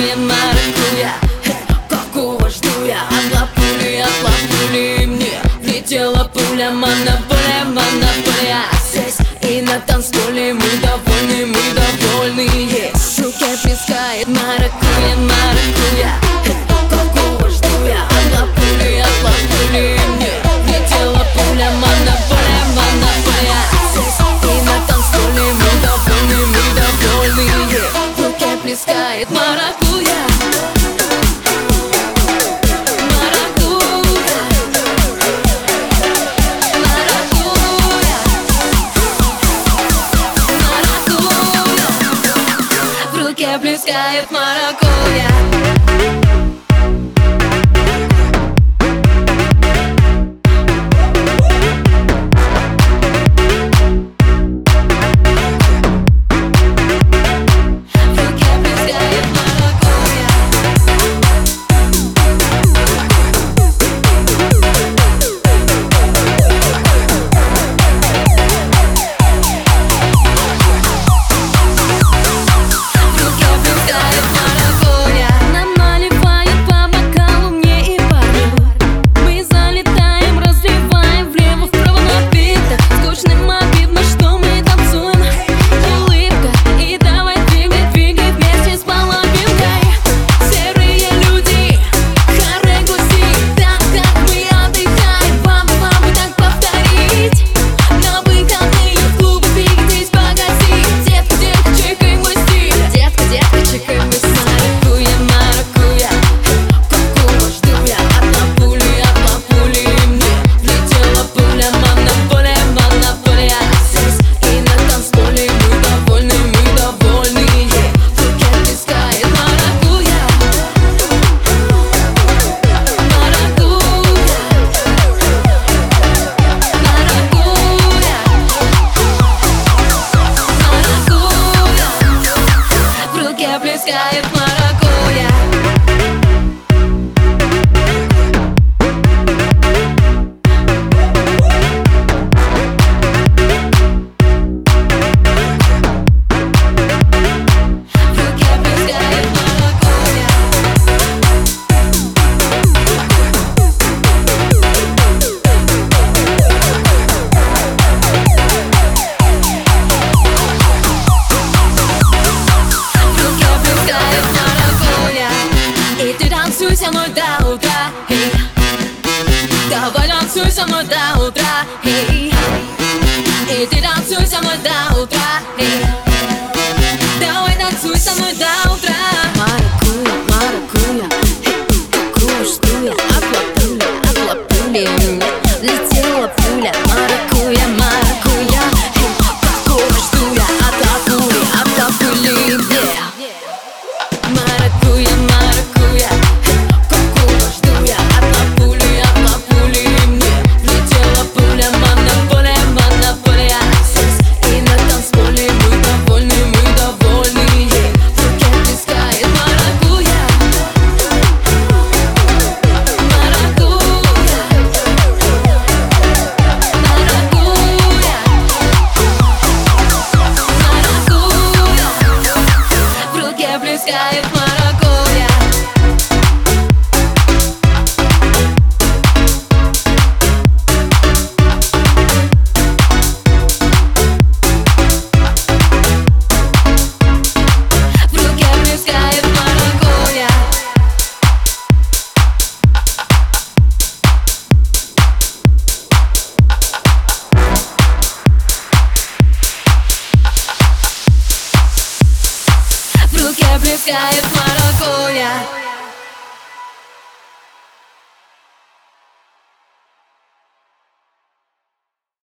именно э, рту я Такого Мне влетела пуля Монополия, монополия. И на танцполе Мы довольны, мы довольны Есть в руке плескает маракуйя Плескает маракуйя sky, if somos da outra, hey. Entre da sua somos da outra, hey. Da outra somos da outra. привлекает маракуйя